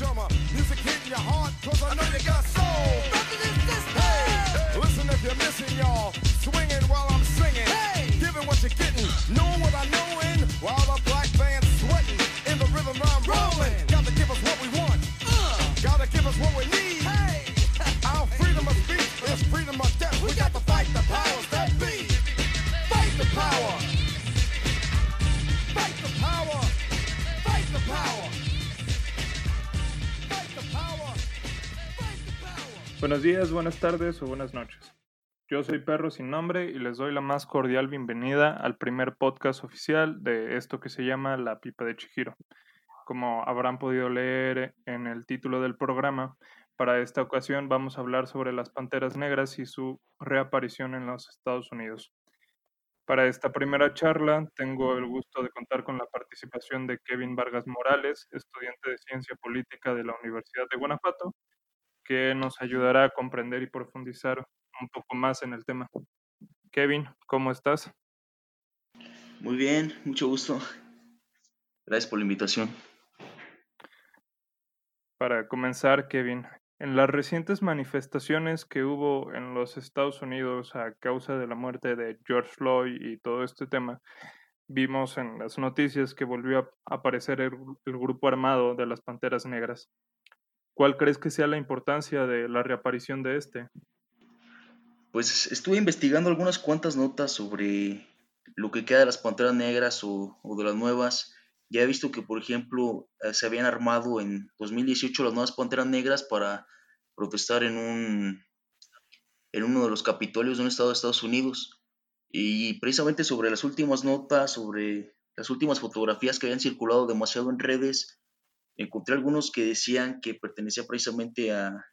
drummer. Music hitting your heart, cause I know you got soul. Hey, listen if you're missing, y'all. Swinging while I'm singing. Hey, giving what you're getting. Knowing what I know in. While the black band's Buenos días, buenas tardes o buenas noches. Yo soy Perro Sin Nombre y les doy la más cordial bienvenida al primer podcast oficial de esto que se llama La Pipa de Chihiro. Como habrán podido leer en el título del programa, para esta ocasión vamos a hablar sobre las Panteras Negras y su reaparición en los Estados Unidos. Para esta primera charla tengo el gusto de contar con la participación de Kevin Vargas Morales, estudiante de Ciencia Política de la Universidad de Guanajuato, que nos ayudará a comprender y profundizar un poco más en el tema. Kevin, ¿cómo estás? Muy bien, mucho gusto. Gracias por la invitación. Para comenzar, Kevin, en las recientes manifestaciones que hubo en los Estados Unidos a causa de la muerte de George Floyd y todo este tema, vimos en las noticias que volvió a aparecer el, el grupo armado de las Panteras Negras. ¿Cuál crees que sea la importancia de la reaparición de este? Pues estuve investigando algunas cuantas notas sobre lo que queda de las Panteras Negras o, de las nuevas. Ya he visto que, por ejemplo, eh, se habían armado en 2018 las nuevas Panteras Negras para protestar en un en uno de los capitolios de un estado de Estados Unidos. Y precisamente sobre las últimas notas, sobre las últimas fotografías que habían circulado demasiado en redes, encontré algunos que decían que pertenecía precisamente a,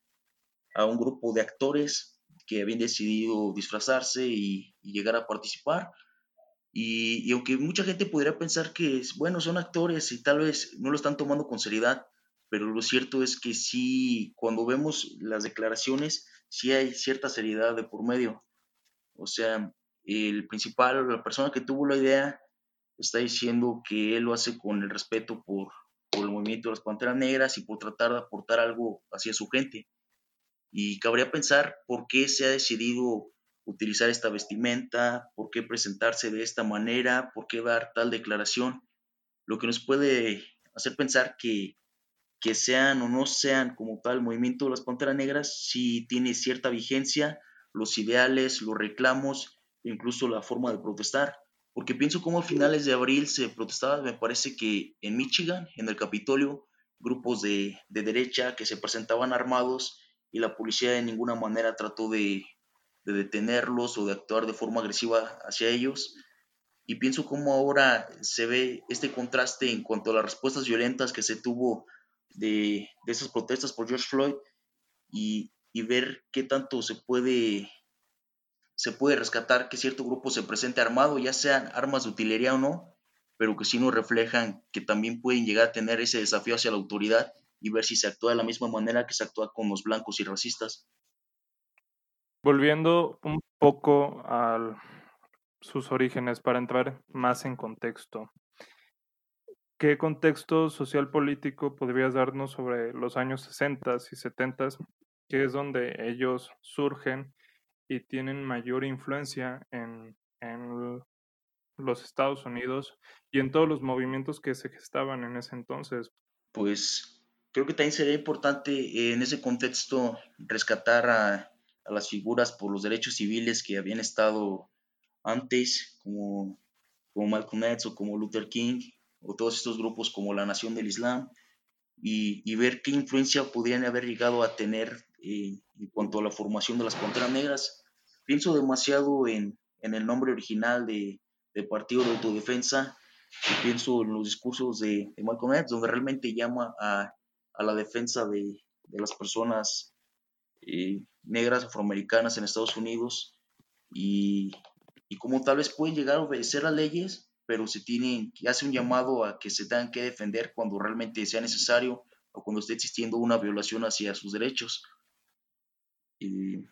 a un grupo de actores que habían decidido disfrazarse y, y llegar a participar. Y, y, aunque mucha gente podría pensar que, bueno, son actores y tal vez no lo están tomando con seriedad, pero lo cierto es que sí, cuando vemos las declaraciones, sí hay cierta seriedad de por medio. O sea, el principal, la persona que tuvo la idea, está diciendo que él lo hace con el respeto por, por el movimiento de las Panteras Negras y por tratar de aportar algo hacia su gente. Y cabría pensar por qué se ha decidido utilizar esta vestimenta, por qué presentarse de esta manera, por qué dar tal declaración, lo que nos puede hacer pensar que, que sean o no sean como tal movimiento de las Panteras Negras, sí tiene cierta vigencia, los ideales, los reclamos, incluso la forma de protestar. Porque pienso como a finales de abril se protestaba, me parece que en Michigan, en el Capitolio, grupos de, de derecha que se presentaban armados y la policía de ninguna manera trató de, de detenerlos o de actuar de forma agresiva hacia ellos. Y pienso cómo ahora se ve este contraste en cuanto a las respuestas violentas que se tuvo de, de esas protestas por George Floyd y, y, ver qué tanto se puede, se puede rescatar que cierto grupo se presente armado, ya sean armas de utilería o no, pero que sí nos reflejan que también pueden llegar a tener ese desafío hacia la autoridad y ver si se actúa de la misma manera que se actúa con los blancos y racistas. Volviendo un poco a sus orígenes para entrar más en contexto. ¿Qué contexto social político podrías darnos sobre los años 60 y 70, que es donde ellos surgen y tienen mayor influencia en, en los Estados Unidos y en todos los movimientos que se gestaban en ese entonces? Pues creo que también sería importante en ese contexto rescatar a, las figuras por los derechos civiles que habían estado antes, como, como Malcolm X o como Luther King, o todos estos grupos como la Nación del Islam, y, ver qué influencia podrían haber llegado a tener eh, en cuanto a la formación de las Panteras Negras. Pienso demasiado en, en el nombre original de, de, Partido de Autodefensa, y pienso en los discursos de, de Malcolm X, donde realmente llama a, a la defensa de, de las personas eh, negras afroamericanas en Estados Unidos y, y como tal vez pueden llegar a obedecer a leyes, pero se tienen, hace un llamado a que se tengan que defender cuando realmente sea necesario o cuando esté existiendo una violación hacia sus derechos. Y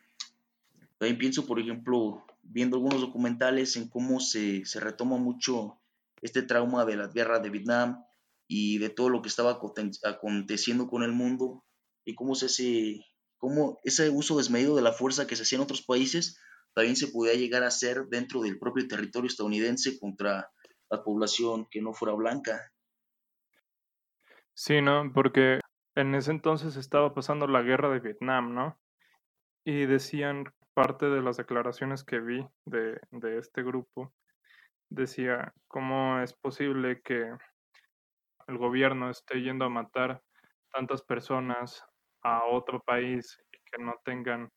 también pienso, por ejemplo, viendo algunos documentales en cómo se, se retoma mucho este trauma de la guerra de Vietnam y de todo lo que estaba aconteciendo con el mundo y cómo ese, cómo ese uso desmedido de la fuerza que se hacía en otros países también se podía llegar a hacer dentro del propio territorio estadounidense contra la población que no fuera blanca. Sí, ¿no? Porque en ese entonces estaba pasando la guerra de Vietnam, ¿no? Y decían, parte de las declaraciones que vi de, de este grupo, decía, ¿cómo es posible que el gobierno esté yendo a matar tantas personas a otro país y que no tengan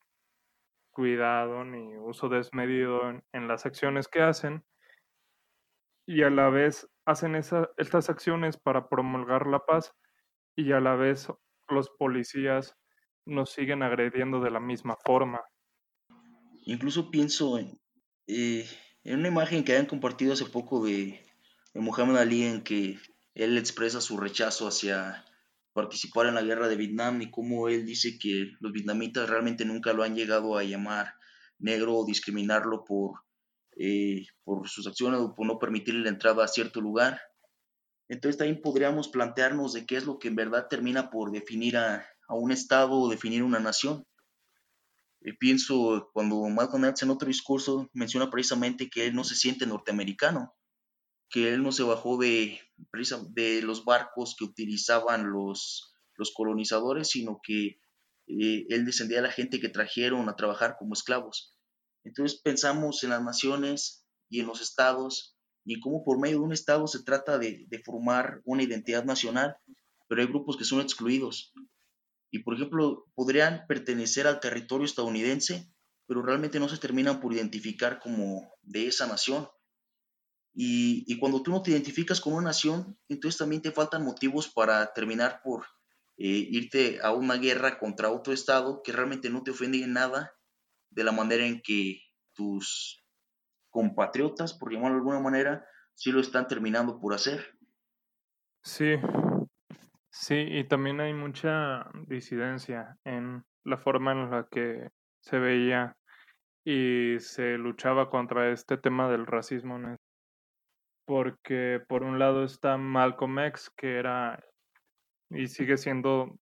cuidado ni uso desmedido en, las acciones que hacen y a la vez hacen estas acciones para promulgar la paz y a la vez los policías nos siguen agrediendo de la misma forma. Incluso pienso en, eh, en una imagen que han compartido hace poco de, de Muhammad Ali en que él expresa su rechazo hacia participar en la guerra de Vietnam y cómo él dice que los vietnamitas realmente nunca lo han llegado a llamar negro o discriminarlo por, eh, por sus acciones o por no permitirle la entrada a cierto lugar. Entonces también podríamos plantearnos de qué es lo que en verdad termina por definir a, un Estado o definir una nación. Eh, pienso cuando Malcolm X en otro discurso menciona precisamente que él no se siente norteamericano, que él no se bajó de, los barcos que utilizaban los, colonizadores, sino que eh, él descendía de la gente que trajeron a trabajar como esclavos. Entonces pensamos en las naciones y en los estados y cómo por medio de un estado se trata de formar una identidad nacional, pero hay grupos que son excluidos. Y por ejemplo, podrían pertenecer al territorio estadounidense, pero realmente no se terminan por identificar como de esa nación. Y, cuando tú no te identificas con una nación, entonces también te faltan motivos para terminar por eh, irte a una guerra contra otro estado que realmente no te ofende en nada de la manera en que tus compatriotas, por llamarlo de alguna manera, sí lo están terminando por hacer. Sí, sí, y también hay mucha disidencia en la forma en la que se veía y se luchaba contra este tema del racismo porque por un lado está Malcolm X, que era y sigue siendo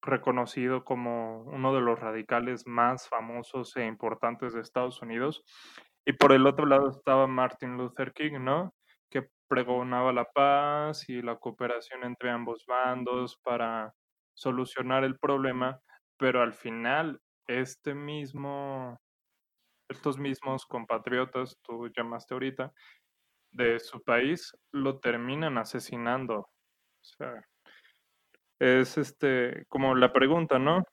reconocido como uno de los radicales más famosos e importantes de Estados Unidos. Y por el otro lado estaba Martin Luther King, ¿no? Pregonaba la paz y la cooperación entre ambos bandos para solucionar el problema, pero al final este mismo, estos mismos compatriotas, tú llamaste ahorita, de su país lo terminan asesinando. O sea, es este como la pregunta, ¿no?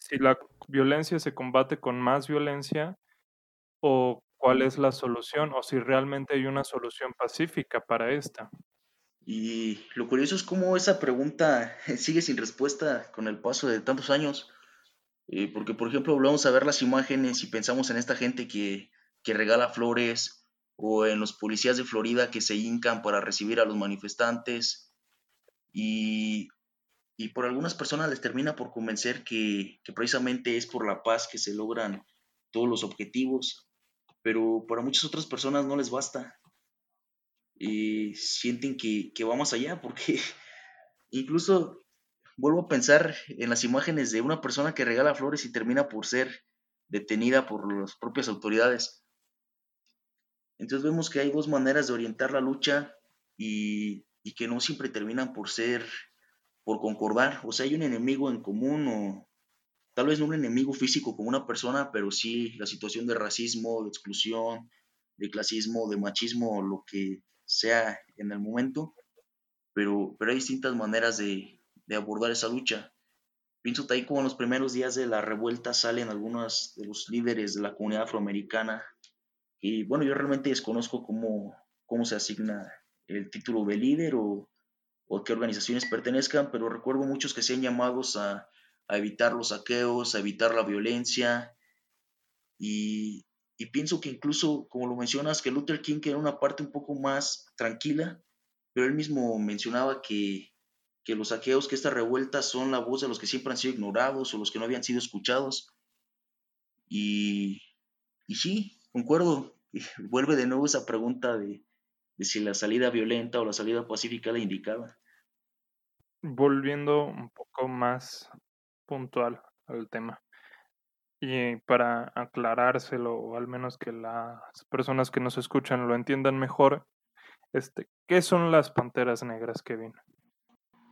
Si la violencia se combate con más violencia o cuál es la solución o si realmente hay una solución pacífica para esta. Y lo curioso es cómo esa pregunta sigue sin respuesta con el paso de tantos años. Eh, porque, por ejemplo, volvemos a ver las imágenes y pensamos en esta gente que, que regala flores, o en los policías de Florida que se hincan para recibir a los manifestantes y, y por algunas personas les termina por convencer que, que, precisamente es por la paz que se logran todos los objetivos, pero para muchas otras personas no les basta. Y sienten que, que va más allá porque incluso vuelvo a pensar en las imágenes de una persona que regala flores y termina por ser detenida por las propias autoridades entonces vemos que hay dos maneras de orientar la lucha y, que no siempre terminan por ser, por concordar. O sea, hay un enemigo en común o tal vez no un enemigo físico como una persona, pero sí la situación de racismo, de exclusión, de clasismo, de machismo, lo que sea en el momento. Pero, pero hay distintas maneras de, de abordar esa lucha. Pienso ahí como en los primeros días de la revuelta salen algunos de los líderes de la comunidad afroamericana y bueno, yo realmente desconozco cómo, cómo se asigna el título de líder o, o qué organizaciones pertenezcan, pero recuerdo muchos que se han llamados a, a evitar los saqueos, a evitar la violencia. Y, y, pienso que incluso, como lo mencionas, que Luther King era una parte un poco más tranquila, pero él mismo mencionaba que, que los saqueos, que esta revuelta son la voz de los que siempre han sido ignorados o los que no habían sido escuchados. Y, y sí, concuerdo. Vuelve de nuevo esa pregunta de, si la salida violenta o la salida pacífica la indicada. volviendo un poco más puntual al tema. Y para aclarárselo, o al menos que las personas que nos escuchan lo entiendan mejor, este, ¿qué son las Panteras Negras, Kevin?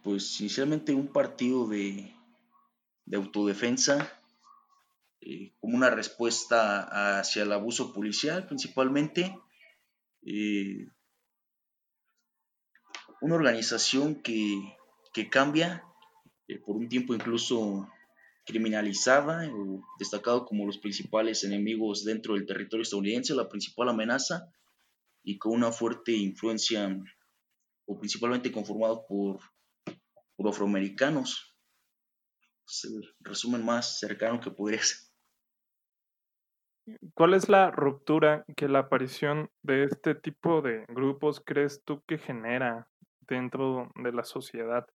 Pues sinceramente un partido de, de autodefensa eh, como una respuesta hacia el abuso policial principalmente. Eh, una organización que, que cambia, eh, por un tiempo incluso criminalizada o destacado como los principales enemigos dentro del territorio estadounidense, la principal amenaza, y con una fuerte influencia, o principalmente conformado por, por afroamericanos. Es el resumen más cercano que podría ser. ¿Cuál es la ruptura que la aparición de este tipo de grupos crees tú que genera dentro de la sociedad?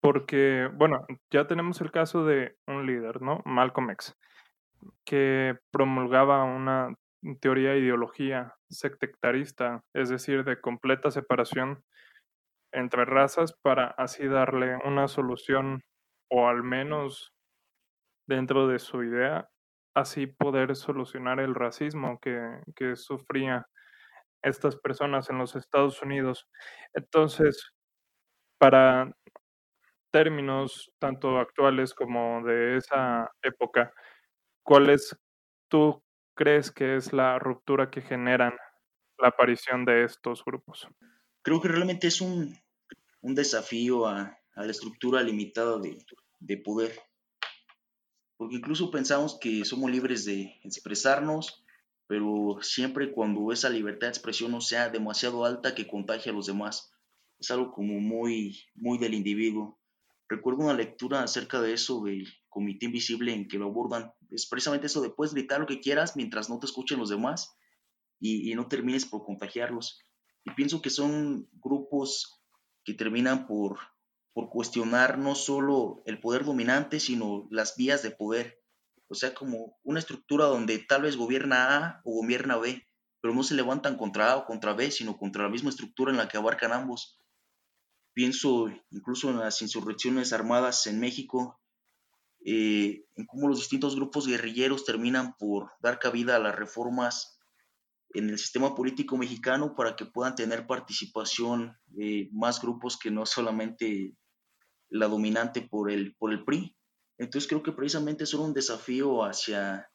Porque, bueno, ya tenemos el caso de un líder, ¿no? Malcolm X, que promulgaba una teoría ideología sectarista, es decir, de completa separación entre razas para así darle una solución o al menos dentro de su idea así poder solucionar el racismo que, que sufría estas personas en los Estados Unidos. Entonces, para términos tanto actuales como de esa época, ¿cuáles tú crees que es la ruptura que generan la aparición de estos grupos? Creo que realmente es un, un desafío a, a, la estructura limitada de, de poder porque incluso pensamos que somos libres de expresarnos, pero siempre cuando esa libertad de expresión no sea demasiado alta que contagie a los demás. Es algo como muy, muy del individuo. Recuerdo una lectura acerca de eso del Comité Invisible en que lo abordan. Es precisamente eso de puedes gritar lo que quieras mientras no te escuchen los demás y, y no termines por contagiarlos. Y pienso que son grupos que terminan por por cuestionar no solo el poder dominante, sino las vías de poder. O sea, como una estructura donde tal vez gobierna A o gobierna B, pero no se levantan contra A o contra B, sino contra la misma estructura en la que abarcan ambos. Pienso incluso en las insurrecciones armadas en México, eh, en cómo los distintos grupos guerrilleros terminan por dar cabida a las reformas en el sistema político mexicano para que puedan tener participación eh, más grupos que no solamente la dominante por el, por el PRI. Entonces creo que precisamente son un desafío hacia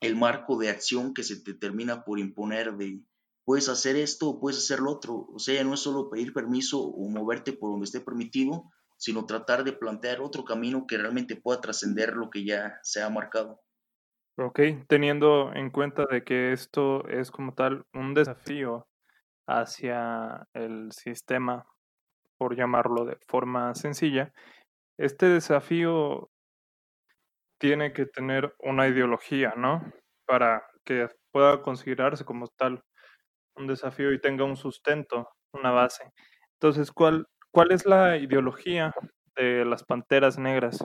el marco de acción que se te termina por imponer de puedes hacer esto o puedes hacer lo otro. O sea, no es solo pedir permiso o moverte por donde esté permitido, sino tratar de plantear otro camino que realmente pueda trascender lo que ya se ha marcado. Ok, teniendo en cuenta de que esto es como tal un desafío hacia el sistema por llamarlo de forma sencilla, este desafío tiene que tener una ideología, ¿no? Para que pueda considerarse como tal un desafío y tenga un sustento, una base. Entonces, ¿cuál, cuál es la ideología de las Panteras Negras?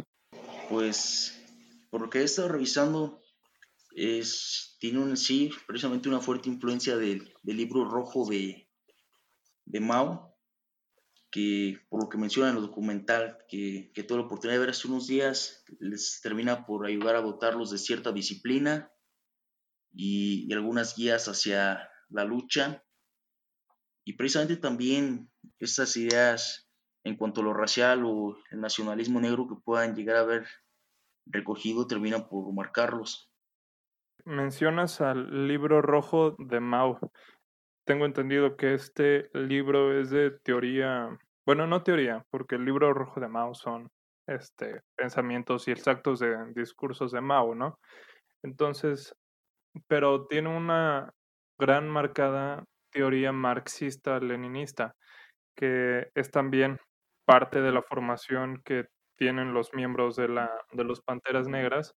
Pues, por lo que he estado revisando, es, tiene un, sí, precisamente una fuerte influencia del, libro rojo de, de Mao, que por lo que menciona en el documental que, que tuve la oportunidad de ver hace unos días, les termina por ayudar a dotarlos de cierta disciplina y, y algunas guías hacia la lucha. Y precisamente también estas ideas en cuanto a lo racial o el nacionalismo negro que puedan llegar a haber recogido terminan por marcarlos. Mencionas al libro rojo de Mao tengo entendido que este libro es de teoría, bueno, no teoría, porque el libro rojo de Mao son este, pensamientos y exactos de discursos de Mao, ¿no? Entonces, pero tiene una gran marcada teoría marxista-leninista, que es también parte de la formación que tienen los miembros de, la, de los Panteras Negras,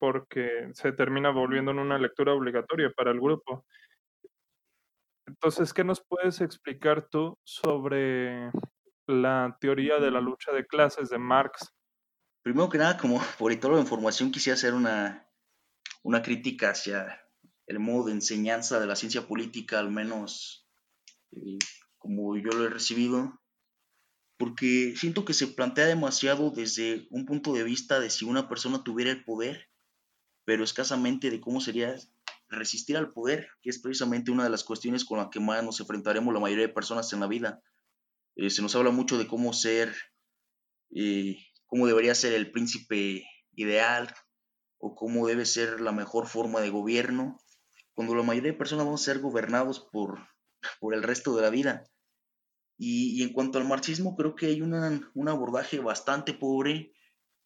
porque se termina volviendo en una lectura obligatoria para el grupo. Entonces, ¿qué nos puedes explicar tú sobre la teoría de la lucha de clases de Marx? Primero que nada, como politólogo de información, quisiera hacer una, una crítica hacia el modo de enseñanza de la ciencia política, al menos eh, como yo lo he recibido. porque siento que se plantea demasiado desde un punto de vista de si una persona tuviera el poder, pero escasamente de cómo sería resistir al poder, que es precisamente una de las cuestiones con las que más nos enfrentaremos la mayoría de personas en la vida. Eh, se nos habla mucho de cómo ser, eh, cómo debería ser el príncipe ideal o cómo debe ser la mejor forma de gobierno, cuando la mayoría de personas vamos a ser gobernados por, por el resto de la vida. Y, en cuanto al marxismo, creo que hay un abordaje bastante pobre,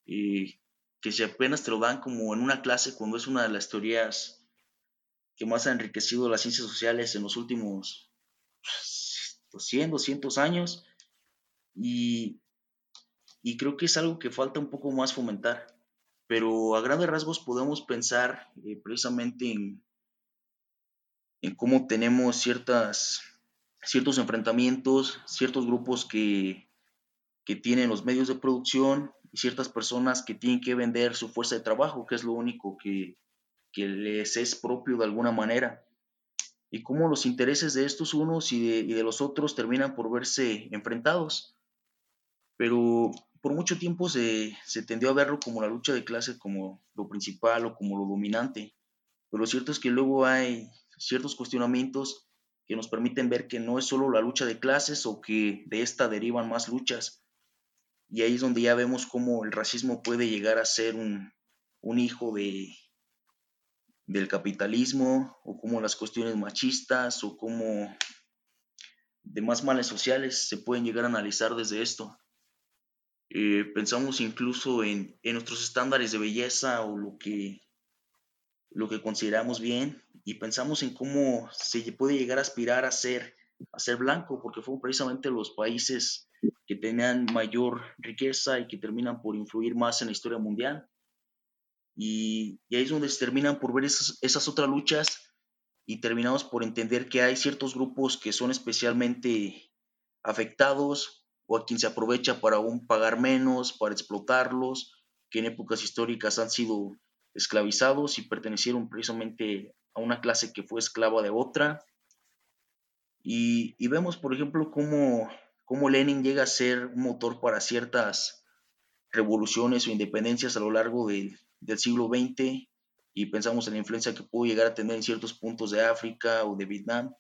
eh, que si apenas te lo dan como en una clase, cuando es una de las teorías que más ha enriquecido las ciencias sociales en los últimos 100, 200 años. Y, y creo que es algo que falta un poco más fomentar. Pero a grandes rasgos podemos pensar eh, precisamente en, en cómo tenemos ciertas ciertos enfrentamientos, ciertos grupos que, que tienen los medios de producción y ciertas personas que tienen que vender su fuerza de trabajo, que es lo único que, que les es propio de alguna manera. Y cómo los intereses de estos unos y de, de los otros terminan por verse enfrentados. Pero por mucho tiempo se, se, tendió a verlo como la lucha de clases como lo principal o como lo dominante. Pero lo cierto es que luego hay ciertos cuestionamientos que nos permiten ver que no es solo la lucha de clases o que de esta derivan más luchas. Y ahí es donde ya vemos cómo el racismo puede llegar a ser un, un hijo de, del capitalismo o cómo las cuestiones machistas o cómo demás males sociales se pueden llegar a analizar desde esto. Eh, pensamos incluso en, en, nuestros estándares de belleza o lo que, lo que consideramos bien y pensamos en cómo se puede llegar a aspirar a ser, a ser blanco, porque fueron precisamente los países que tenían mayor riqueza y que terminan por influir más en la historia mundial. Y, ahí es donde se terminan por ver esas, esas otras luchas y terminamos por entender que hay ciertos grupos que son especialmente afectados o a quien se aprovecha para aún pagar menos, para explotarlos, que en épocas históricas han sido esclavizados y pertenecieron precisamente a una clase que fue esclava de otra. Y, vemos, por ejemplo, cómo, cómo, Lenin llega a ser un motor para ciertas revoluciones o independencias a lo largo del siglo XX y pensamos en la influencia que pudo llegar a tener en ciertos puntos de África o de Vietnam,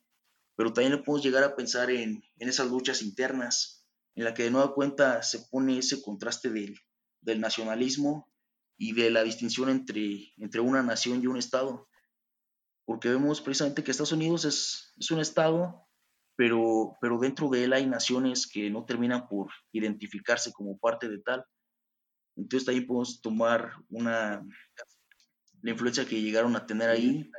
pero también le podemos llegar a pensar en, en esas luchas internas, en la que de nueva cuenta se pone ese contraste del, del nacionalismo y de la distinción entre, entre una nación y un Estado. Porque vemos precisamente que Estados Unidos es, es un Estado, pero, pero dentro de él hay naciones que no terminan por identificarse como parte de tal. Entonces ahí podemos tomar una, la influencia que llegaron a tener ahí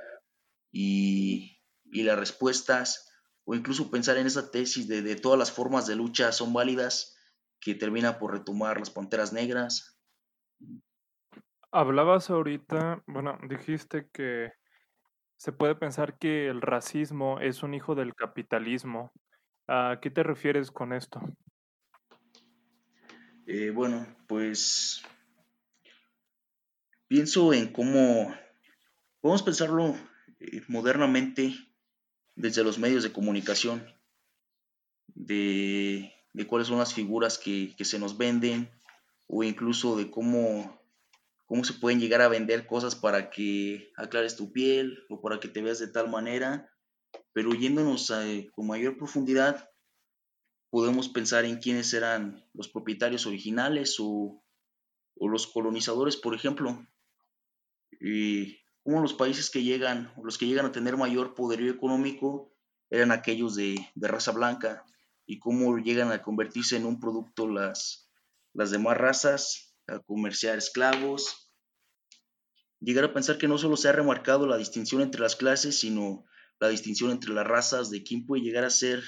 y, y las respuestas, o incluso pensar en esa tesis de, de todas las formas de lucha son válidas, que termina por retomar las panteras negras, Hablabas ahorita, bueno, dijiste que se puede pensar que el racismo es un hijo del capitalismo. ¿A qué te refieres con esto? Eh, bueno, pues pienso en cómo podemos pensarlo eh, modernamente desde los medios de comunicación, de, cuáles son las figuras que, que se nos venden o incluso de cómo cómo se pueden llegar a vender cosas para que aclares tu piel o para que te veas de tal manera, pero yéndonos con mayor profundidad, podemos pensar en quiénes eran los propietarios originales o, los colonizadores, por ejemplo, y cómo los países que llegan, o los que llegan a tener mayor poderío económico, eran aquellos de, de raza blanca, y cómo llegan a convertirse en un producto las, las demás razas a comerciar esclavos. Llegar a pensar que no solo se ha remarcado la distinción entre las clases, sino la distinción entre las razas de quién puede llegar a ser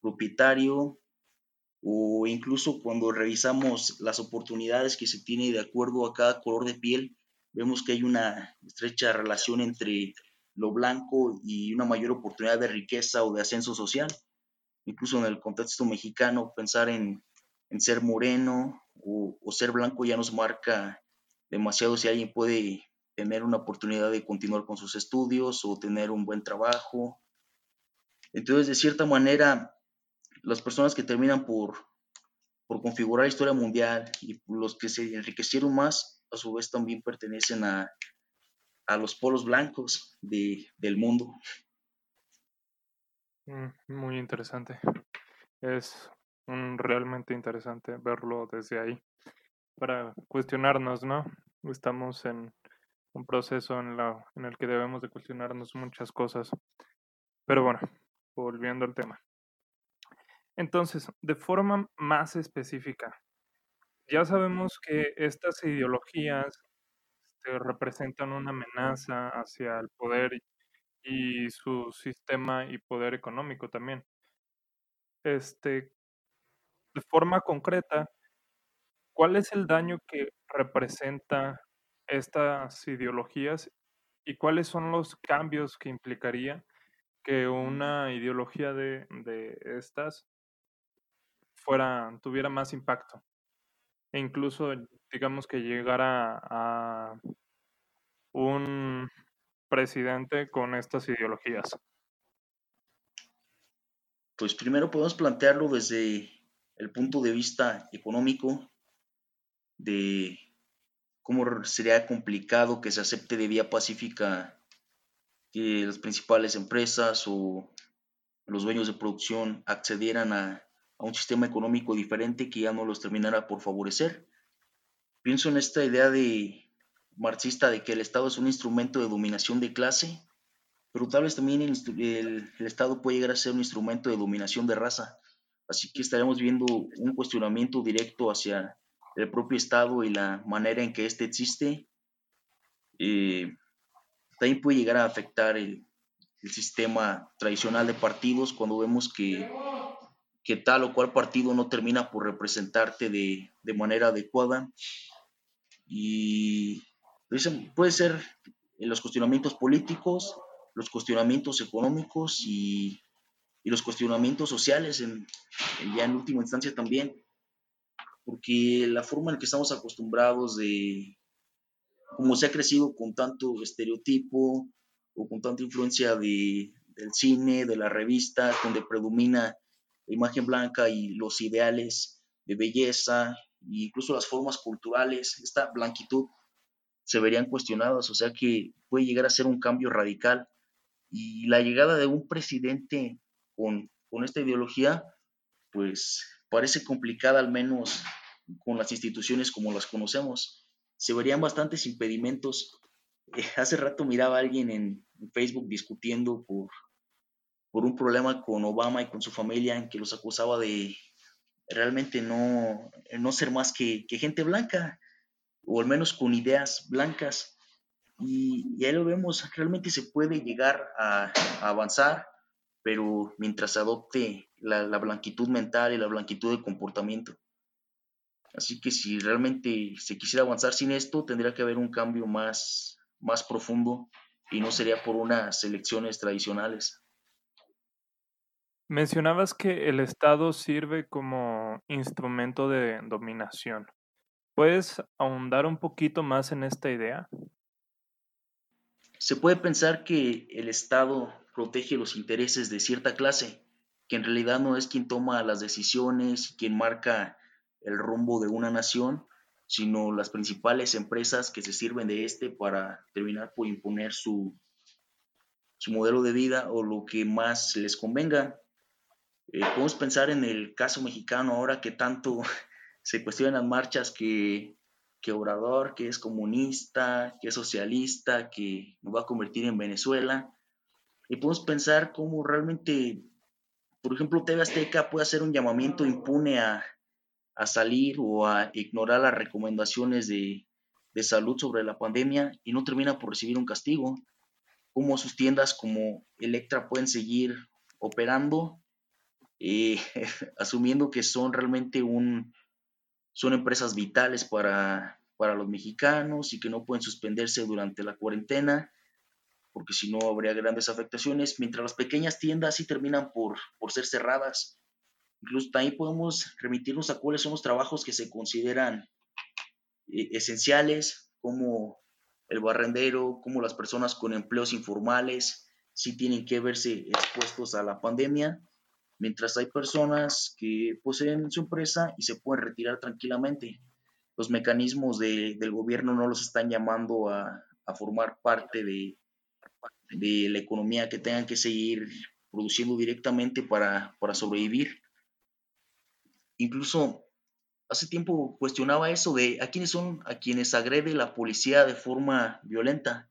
propietario o incluso cuando revisamos las oportunidades que se tiene de acuerdo a cada color de piel, vemos que hay una estrecha relación entre lo blanco y una mayor oportunidad de riqueza o de ascenso social. Incluso en el contexto mexicano, pensar en, en ser moreno o, ser blanco ya nos marca demasiado si alguien puede tener una oportunidad de continuar con sus estudios o tener un buen trabajo. Entonces, de cierta manera, las personas que terminan por, por configurar la historia mundial y los que se enriquecieron más, a su vez también pertenecen a, a los polos blancos de, del mundo. Mm, muy interesante. Es realmente interesante verlo desde ahí para cuestionarnos, ¿no? Estamos en un proceso en, la, en el que debemos de cuestionarnos muchas cosas. Pero bueno, volviendo al tema. Entonces, de forma más específica, ya sabemos que estas ideologías este, representan una amenaza hacia el poder y, su sistema y poder económico también. Este, de forma concreta, ¿cuál es el daño que representa estas ideologías y cuáles son los cambios que implicaría que una ideología de, de estas fuera, tuviera más impacto. E incluso, digamos que llegara a un presidente con estas ideologías. Pues primero podemos plantearlo desde el punto de vista económico, de cómo sería complicado que se acepte de vía pacífica que las principales empresas o los dueños de producción accedieran a, a un sistema económico diferente que ya no los terminara por favorecer. Pienso en esta idea de marxista de que el Estado es un instrumento de dominación de clase, pero tal vez también el, el, Estado puede llegar a ser un instrumento de dominación de raza. Así que estaremos viendo un cuestionamiento directo hacia el propio Estado y la manera en que éste existe. Eh, también puede llegar a afectar el, el sistema tradicional de partidos cuando vemos que que tal o cual partido no termina por representarte de, de manera adecuada. Y puede ser los cuestionamientos políticos, los cuestionamientos económicos y, y los cuestionamientos sociales, en, ya en última instancia también, porque la forma en que estamos acostumbrados de, como se ha crecido con tanto estereotipo o con tanta influencia de, del cine, de la revista, donde predomina la imagen blanca y los ideales de belleza e incluso las formas culturales, esta blanquitud se verían cuestionadas, o sea que puede llegar a ser un cambio radical. Y la llegada de un presidente con, esta ideología, pues parece complicada al menos con las instituciones como las conocemos. Se verían bastantes impedimentos. Eh, hace rato miraba a alguien en Facebook discutiendo por por un problema con Obama y con su familia en que los acusaba de realmente no, no ser más que, gente blanca, o al menos con ideas blancas. Y, ahí lo vemos, realmente se puede llegar a, avanzar, pero mientras adopte la, la, blanquitud mental y la blanquitud de comportamiento. Así que si realmente se quisiera avanzar sin esto, tendría que haber un cambio más, más profundo y no sería por unas elecciones tradicionales. Mencionabas que el Estado sirve como instrumento de dominación. ¿Puedes ahondar un poquito más en esta idea? Se puede pensar que el Estado protege los intereses de cierta clase, que en realidad no es quien toma las decisiones, quien marca el rumbo de una nación, sino las principales empresas que se sirven de este para terminar por imponer su, su modelo de vida o lo que más les convenga. Eh, podemos pensar en el caso mexicano ahora que tanto se cuestionan las marchas que, que Obrador, que es comunista, que es socialista, que nos va a convertir en Venezuela. Y podemos pensar cómo realmente, por ejemplo, TV Azteca puede hacer un llamamiento impune a, a salir o a ignorar las recomendaciones de, de salud sobre la pandemia y no termina por recibir un castigo. Cómo sus tiendas como Electra pueden seguir operando eh, asumiendo que son realmente un, son empresas vitales para, para los mexicanos y que no pueden suspenderse durante la cuarentena, porque si no habría grandes afectaciones, mientras las pequeñas tiendas sí terminan por, por ser cerradas. Incluso también podemos remitirnos a cuáles son los trabajos que se consideran eh, esenciales, como el barrendero, como las personas con empleos informales, sí tienen que verse expuestos a la pandemia mientras hay personas que poseen su empresa y se pueden retirar tranquilamente. Los mecanismos del gobierno no los están llamando a, formar parte de, de, la economía que tengan que seguir produciendo directamente para, para sobrevivir. Incluso hace tiempo cuestionaba eso de a quiénes son a quienes agrede la policía de forma violenta,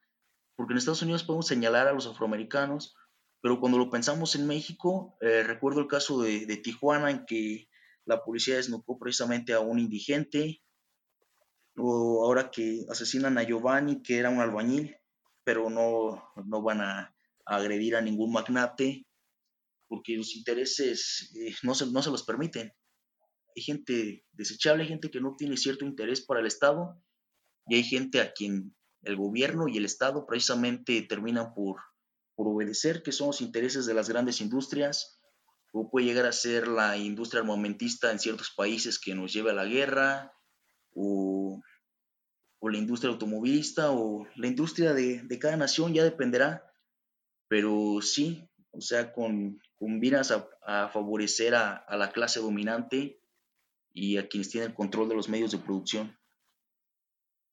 porque en Estados Unidos podemos señalar a los afroamericanos, pero cuando lo pensamos en México, eh, recuerdo el caso de, Tijuana en que la policía desnucó precisamente a un indigente, o ahora que asesinan a Giovanni, que era un albañil, pero no, no van a, agredir a ningún magnate, porque los intereses eh, no, se, no se los permiten. Hay gente desechable, hay gente que no tiene cierto interés para el Estado y hay gente a quien el gobierno y el Estado precisamente terminan por, por obedecer, que son los intereses de las grandes industrias, o puede llegar a ser la industria armamentista en ciertos países que nos lleva a la guerra, o, o la industria automovilista, o la industria de, de, cada nación, ya dependerá, pero sí, o sea, con, con a, a favorecer a, a la clase dominante y a quienes tienen el control de los medios de producción.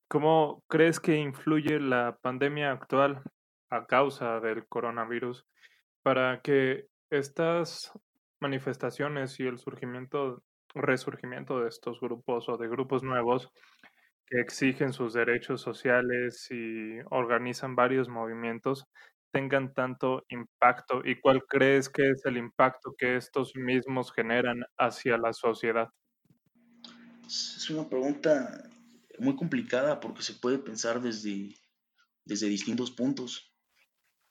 ¿Cómo crees que influye la pandemia actual a causa del coronavirus para que estas manifestaciones y el surgimiento, resurgimiento de estos grupos o de grupos nuevos que exigen sus derechos sociales y organizan varios movimientos tengan tanto impacto y cuál crees que es el impacto que estos mismos generan hacia la sociedad? Es una pregunta muy complicada porque se puede pensar desde, desde distintos puntos.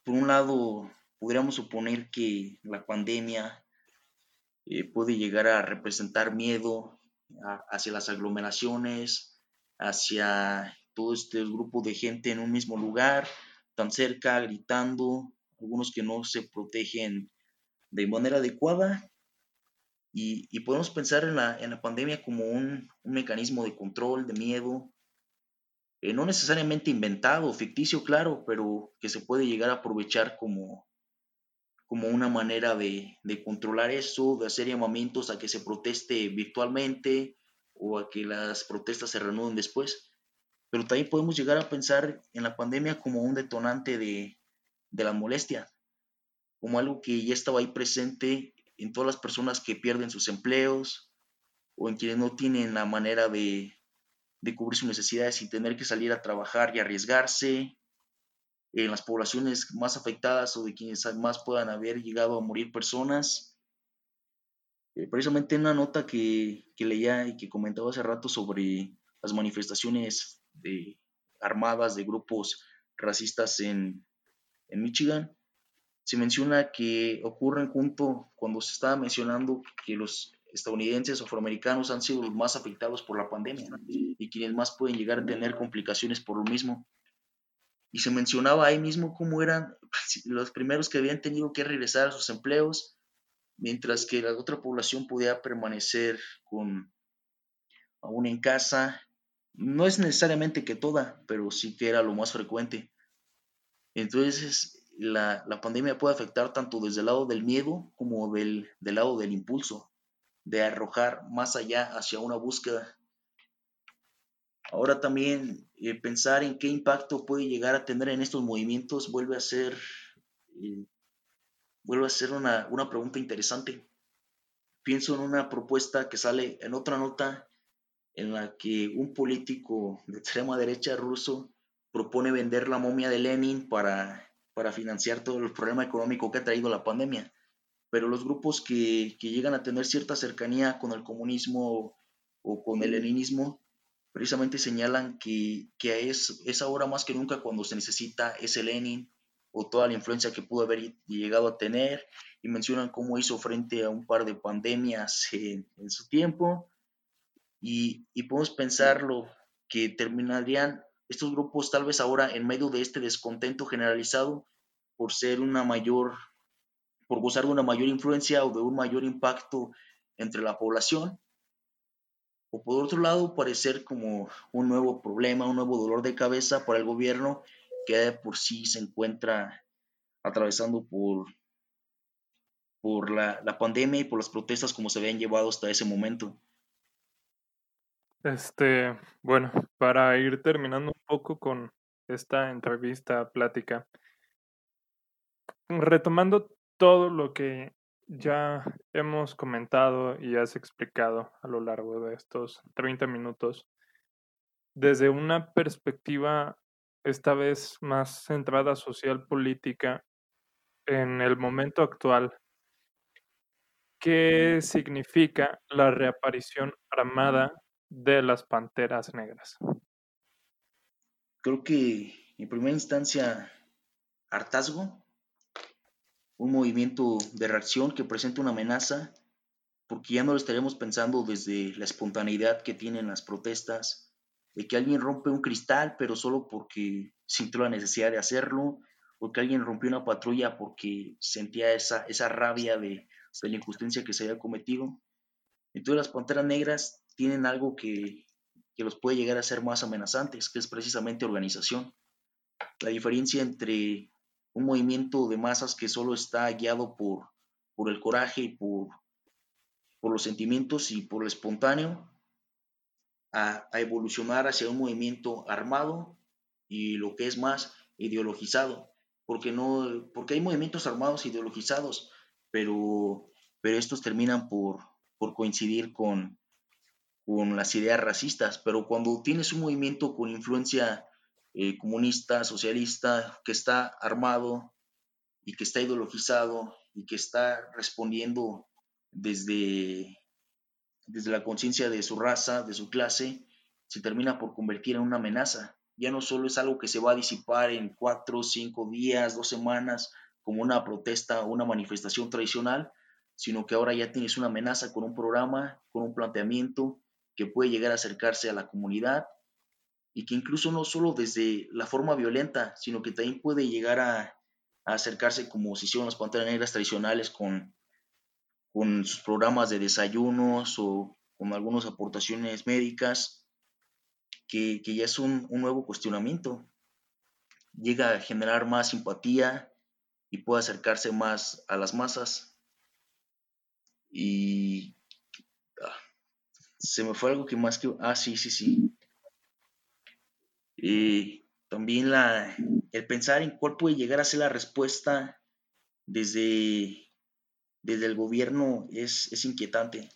Por un lado, podríamos suponer que la pandemia eh, puede llegar a representar miedo hacia las aglomeraciones, hacia todo este grupo de gente en un mismo lugar, tan cerca, gritando, algunos que no se protegen de manera adecuada. Y, podemos pensar en la, en la pandemia como un, un, mecanismo de control, de miedo, eh, no necesariamente inventado, ficticio, claro, pero que se puede llegar a aprovechar como, como una manera de, de controlar eso, de hacer llamamientos a que se proteste virtualmente o a que las protestas se reanuden después. Pero también podemos llegar a pensar en la pandemia como un detonante de, de la molestia, como algo que ya estaba ahí presente en todas las personas que pierden sus empleos o en quienes no tienen la manera de, cubrir sus necesidades sin tener que salir a trabajar y arriesgarse, en las poblaciones más afectadas o de quienes más puedan haber llegado a morir personas. Eh, precisamente en una nota que, leía y que comentaba hace rato sobre las manifestaciones de, armadas de grupos racistas en, en Michigan, se menciona que ocurren junto cuando se estaba mencionando que los estadounidenses o afroamericanos han sido los más afectados por la pandemia y quienes más pueden llegar a tener complicaciones por lo mismo. Y se mencionaba ahí mismo cómo eran los primeros que habían tenido que regresar a sus empleos, mientras que la otra población podía permanecer aún en casa. No es necesariamente que toda, pero sí que era lo más frecuente. Entonces, la, pandemia puede afectar tanto desde el lado del miedo como del, lado del impulso, de arrojar más allá hacia una búsqueda. Ahora también eh, pensar en qué impacto puede llegar a tener en estos movimientos vuelve a ser, eh, vuelve a ser una, una pregunta interesante. Pienso en una propuesta que sale en otra nota en la que un político de extrema derecha ruso propone vender la momia de Lenin para para financiar todo el problema económico que ha traído la pandemia. Pero los grupos que, llegan a tener cierta cercanía con el comunismo o con el leninismo, precisamente señalan que, es, es ahora más que nunca cuando se necesita ese Lenin o toda la influencia que pudo haber llegado a tener y mencionan cómo hizo frente a un par de pandemias en, su tiempo y, y podemos pensarlo que terminarían estos grupos tal vez ahora en medio de este descontento generalizado por ser una mayor, por gozar de una mayor influencia o de un mayor impacto entre la población, o por otro lado parecer como un nuevo problema, un nuevo dolor de cabeza para el gobierno que por sí se encuentra atravesando por, por la, la pandemia y por las protestas como se habían llevado hasta ese momento. Este, bueno, para ir terminando un poco con esta entrevista, plática, retomando todo lo que ya hemos comentado y has explicado a lo largo de estos 30 minutos, desde una perspectiva esta vez más centrada social política en el momento actual, ¿qué significa la reaparición armada de las Panteras Negras? Creo que en primera instancia hartazgo, un movimiento de reacción que presenta una amenaza, porque ya no lo estaríamos pensando desde la espontaneidad que tienen las protestas, de que alguien rompe un cristal, pero solo porque sintió la necesidad de hacerlo, o que alguien rompió una patrulla porque sentía esa, esa rabia de, de la injusticia que se había cometido. Entonces las Panteras Negras tienen algo que, que los puede llegar a ser más amenazantes, que es precisamente organización. La diferencia entre un movimiento de masas que solo está guiado por, por el coraje por, por los sentimientos y por lo espontáneo, a, a, evolucionar hacia un movimiento armado y lo que es más ideologizado, porque, no, porque hay movimientos armados ideologizados, pero, pero estos terminan por, por coincidir con, con las ideas racistas, pero cuando tienes un movimiento con influencia eh, comunista, socialista, que está armado y que está ideologizado y que está respondiendo desde, desde la conciencia de su raza, de su clase, se termina por convertir en una amenaza. Ya no solo es algo que se va a disipar en cuatro, cinco días, dos semanas, como una protesta o una manifestación tradicional, sino que ahora ya tienes una amenaza con un programa, con un planteamiento, que puede llegar a acercarse a la comunidad y que incluso no solo desde la forma violenta, sino que también puede llegar a, acercarse como si hicieron las panteras negras tradicionales con, con sus programas de desayunos o con algunas aportaciones médicas, que, ya es un, un, nuevo cuestionamiento. Llega a generar más simpatía y puede acercarse más a las masas. Y se me fue algo que más que... Ah, sí, sí, sí. Y también la, el pensar en cuál puede llegar a ser la respuesta desde, desde el gobierno es, es inquietante.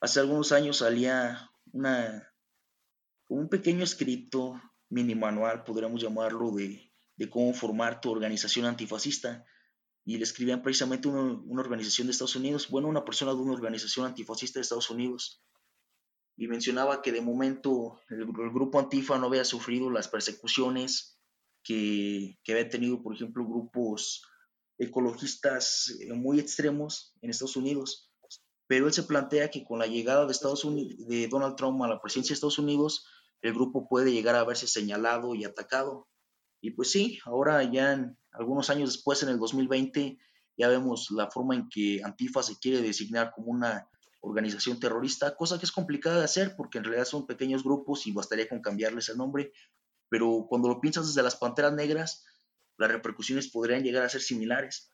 Hace algunos años salía una, un pequeño escrito, mini manual, podríamos llamarlo, de, de cómo formar tu organización antifascista. Y le escribían precisamente una, una organización de Estados Unidos, bueno, una persona de una organización antifascista de Estados Unidos y mencionaba que de momento el, grupo Antifa no había sufrido las persecuciones que, que había tenido, por ejemplo, grupos ecologistas eh, muy extremos en Estados Unidos. Pero él se plantea que con la llegada de, Estados Unidos, de Donald Trump a la presidencia de Estados Unidos, el grupo puede llegar a verse señalado y atacado. Y pues sí, ahora ya en, algunos años después, en el 2020, ya vemos la forma en que Antifa se quiere designar como una organización terrorista, cosa que es complicada de hacer porque en realidad son pequeños grupos y bastaría con cambiarles el nombre, pero cuando lo piensas desde las Panteras Negras, las repercusiones podrían llegar a ser similares,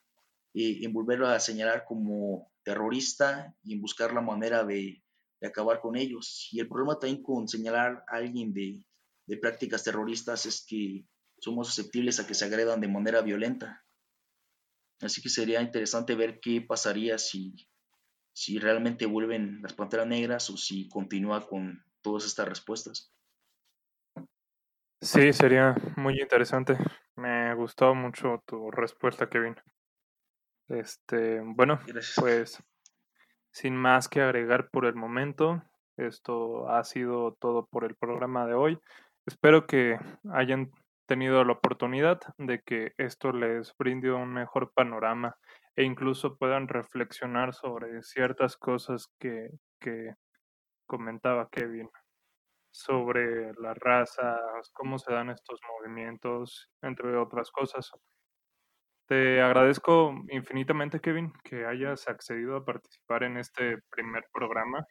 eh, en volverlo a señalar como terrorista y en buscar la manera de, de, acabar con ellos. Y el problema también con señalar a alguien de, de prácticas terroristas es que somos susceptibles a que se agredan de manera violenta. Así que sería interesante ver qué pasaría si si realmente vuelven las Panteras Negras o si continúa con todas estas respuestas. Sí, sería muy interesante. Me gustó mucho tu respuesta, Kevin. Este, bueno, pues sin más que agregar por el momento, esto ha sido todo por el programa de hoy. Espero que hayan tenido la oportunidad de que esto les brinde un mejor panorama e incluso puedan reflexionar sobre ciertas cosas que, que comentaba Kevin sobre las razas, cómo se dan estos movimientos, entre otras cosas. Te agradezco infinitamente, Kevin, que hayas accedido a participar en este primer programa.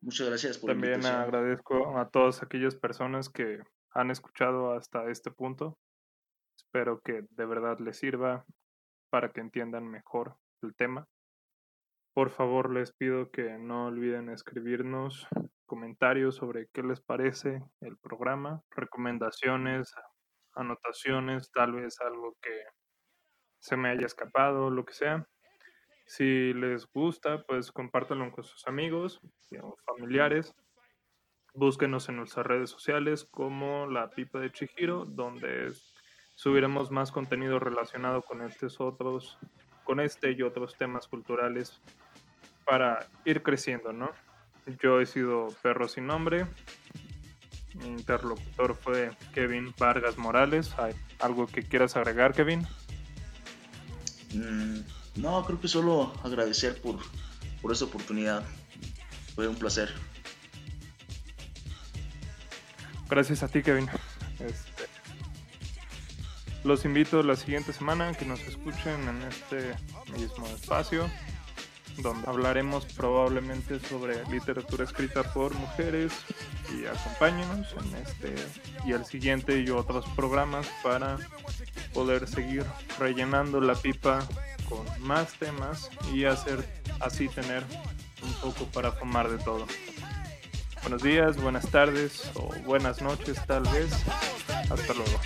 Muchas gracias por También agradezco a todas aquellas personas que han escuchado hasta este punto. Espero que de verdad les sirva para que entiendan mejor el tema. Por favor, les pido que no olviden escribirnos comentarios sobre qué les parece el programa, recomendaciones, anotaciones, tal vez algo que se me haya escapado, lo que sea. Si les gusta, pues compártanlo con sus amigos o familiares. Búsquenos en nuestras redes sociales como La Pipa de Chihiro, donde subiremos más contenido relacionado con estos otros, con este y otros temas culturales para ir creciendo, ¿no? Yo he sido Perro sin nombre. Mi interlocutor fue Kevin Vargas Morales. ¿Hay algo que quieras agregar, Kevin? Mm, no, creo que solo agradecer por, por esta oportunidad. Fue un placer. Gracias a ti, Kevin. Este, los invito la siguiente semana a que nos escuchen en este mismo espacio, donde hablaremos probablemente sobre literatura escrita por mujeres y acompáñenos en este y el siguiente y otros programas para poder seguir rellenando la pipa con más temas y hacer así tener un poco para fumar de todo. Buenos días, buenas tardes o buenas noches tal vez. Hasta luego.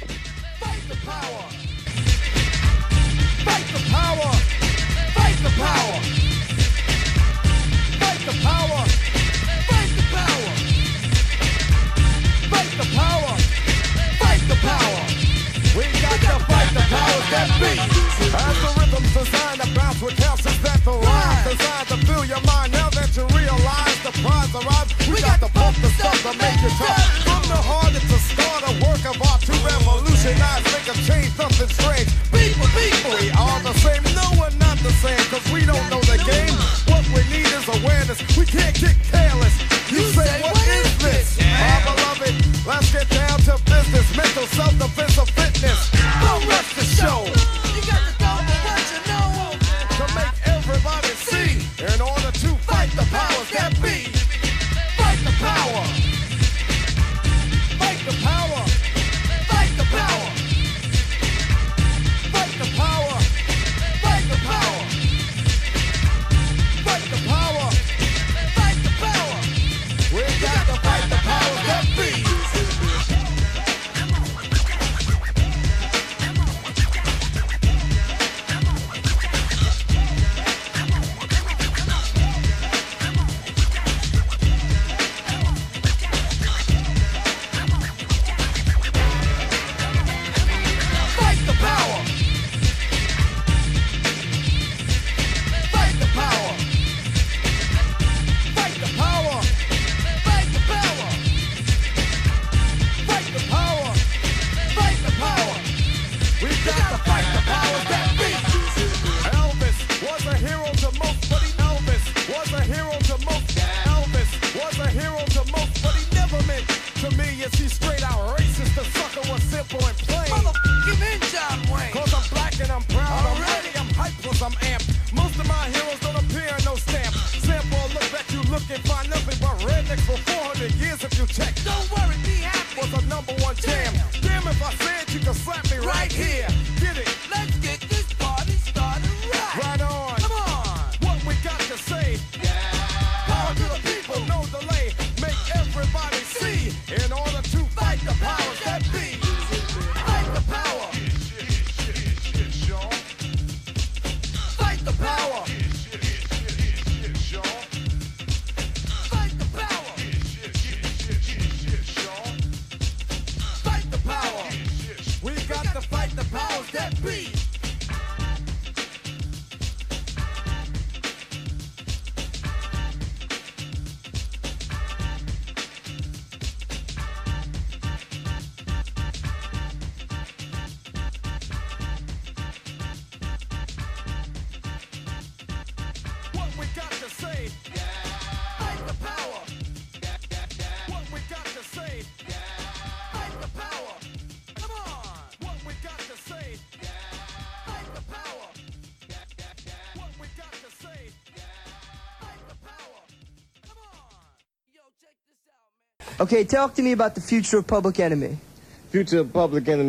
Power. Fight the power. Fight the power. Fight the power. Fight the power. Fight the power. Power. We got to fight the powers that. As the rhythm's designed to bounce with calcium that the rhyme designed fill your mind. Now that you realize the prize arrives, we got to pump the stuff to make it tough. From the heart, it's a start, a work of art to revolutionize, make a change, something strange. People, people, we all the same. No, we're not the same, cause we don't know the game. What we need is awareness. We can't get careless. You say, what is this? My beloved, let's get down to business. Mental self-defense of fitness. Don't rush the show. You could slap me right here. Get it? Okay, talk to me about the future of Public Enemy. Future of Public Enemy